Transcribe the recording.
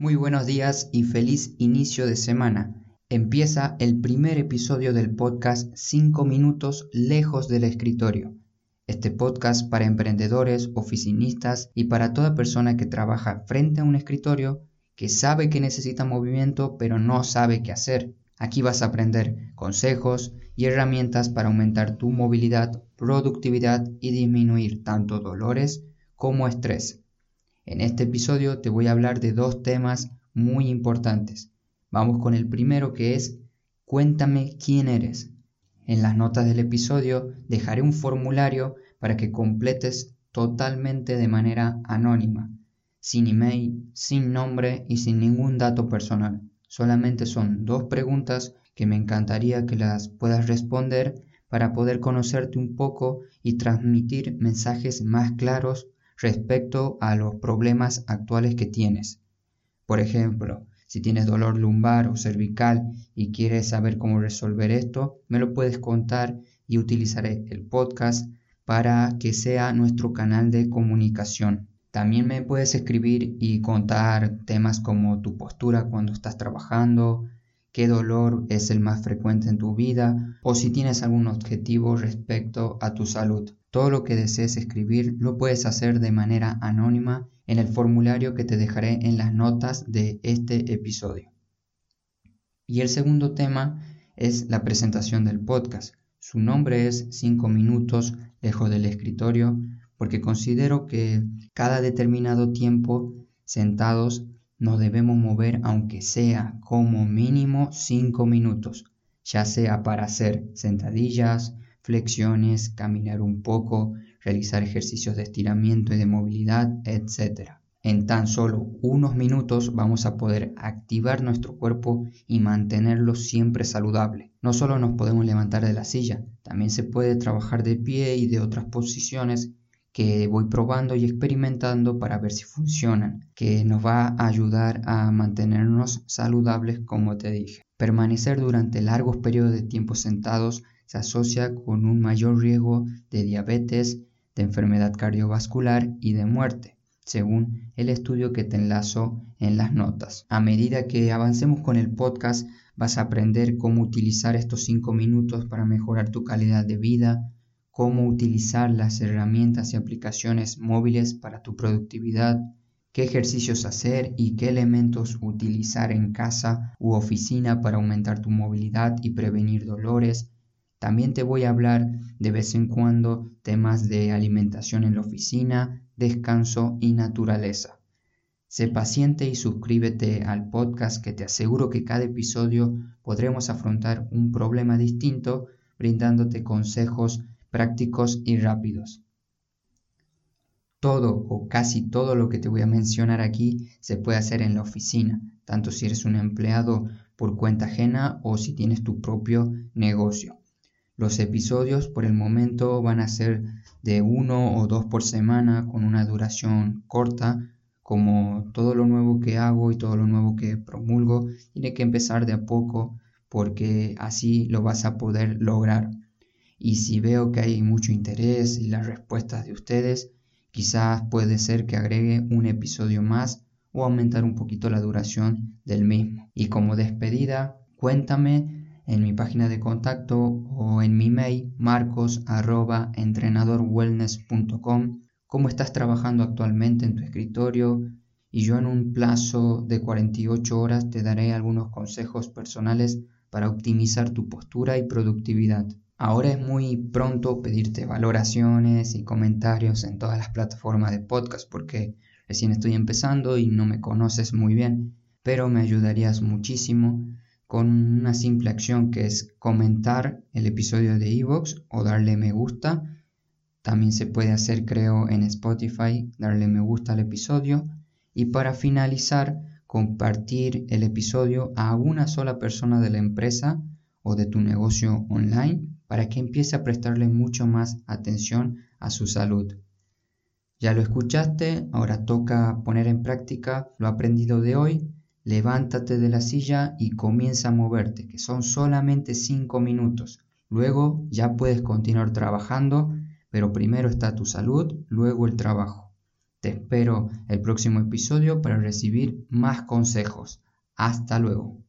Muy buenos días y feliz inicio de semana. Empieza el primer episodio del podcast 5 minutos lejos del escritorio. Este podcast para emprendedores, oficinistas y para toda persona que trabaja frente a un escritorio que sabe que necesita movimiento pero no sabe qué hacer. Aquí vas a aprender consejos y herramientas para aumentar tu movilidad, productividad y disminuir tanto dolores como estrés. En este episodio te voy a hablar de dos temas muy importantes. Vamos con el primero que es Cuéntame quién eres. En las notas del episodio dejaré un formulario para que completes totalmente de manera anónima, sin email, sin nombre y sin ningún dato personal. Solamente son dos preguntas que me encantaría que las puedas responder para poder conocerte un poco y transmitir mensajes más claros respecto a los problemas actuales que tienes. Por ejemplo, si tienes dolor lumbar o cervical y quieres saber cómo resolver esto, me lo puedes contar y utilizaré el podcast para que sea nuestro canal de comunicación. También me puedes escribir y contar temas como tu postura cuando estás trabajando, qué dolor es el más frecuente en tu vida o si tienes algún objetivo respecto a tu salud. Todo lo que desees escribir lo puedes hacer de manera anónima en el formulario que te dejaré en las notas de este episodio. Y el segundo tema es la presentación del podcast. Su nombre es 5 minutos lejos del escritorio porque considero que cada determinado tiempo sentados nos debemos mover aunque sea como mínimo 5 minutos, ya sea para hacer sentadillas, flexiones, caminar un poco, realizar ejercicios de estiramiento y de movilidad, etc. En tan solo unos minutos vamos a poder activar nuestro cuerpo y mantenerlo siempre saludable. No solo nos podemos levantar de la silla, también se puede trabajar de pie y de otras posiciones que voy probando y experimentando para ver si funcionan, que nos va a ayudar a mantenernos saludables como te dije. Permanecer durante largos periodos de tiempo sentados se asocia con un mayor riesgo de diabetes, de enfermedad cardiovascular y de muerte, según el estudio que te enlazo en las notas. A medida que avancemos con el podcast, vas a aprender cómo utilizar estos 5 minutos para mejorar tu calidad de vida, cómo utilizar las herramientas y aplicaciones móviles para tu productividad, qué ejercicios hacer y qué elementos utilizar en casa u oficina para aumentar tu movilidad y prevenir dolores. También te voy a hablar de vez en cuando temas de alimentación en la oficina, descanso y naturaleza. Sé paciente y suscríbete al podcast que te aseguro que cada episodio podremos afrontar un problema distinto brindándote consejos prácticos y rápidos. Todo o casi todo lo que te voy a mencionar aquí se puede hacer en la oficina, tanto si eres un empleado por cuenta ajena o si tienes tu propio negocio. Los episodios por el momento van a ser de uno o dos por semana con una duración corta, como todo lo nuevo que hago y todo lo nuevo que promulgo, tiene que empezar de a poco porque así lo vas a poder lograr y si veo que hay mucho interés y las respuestas de ustedes, quizás puede ser que agregue un episodio más o aumentar un poquito la duración del mismo. Y como despedida, cuéntame en mi página de contacto o en mi mail marcos@entrenadorwellness.com cómo estás trabajando actualmente en tu escritorio y yo en un plazo de 48 horas te daré algunos consejos personales para optimizar tu postura y productividad. Ahora es muy pronto pedirte valoraciones y comentarios en todas las plataformas de podcast porque recién estoy empezando y no me conoces muy bien, pero me ayudarías muchísimo con una simple acción que es comentar el episodio de Evox o darle me gusta. También se puede hacer creo en Spotify, darle me gusta al episodio y para finalizar compartir el episodio a una sola persona de la empresa o de tu negocio online para que empiece a prestarle mucho más atención a su salud. Ya lo escuchaste, ahora toca poner en práctica lo aprendido de hoy. Levántate de la silla y comienza a moverte, que son solamente 5 minutos. Luego ya puedes continuar trabajando, pero primero está tu salud, luego el trabajo. Te espero el próximo episodio para recibir más consejos. Hasta luego.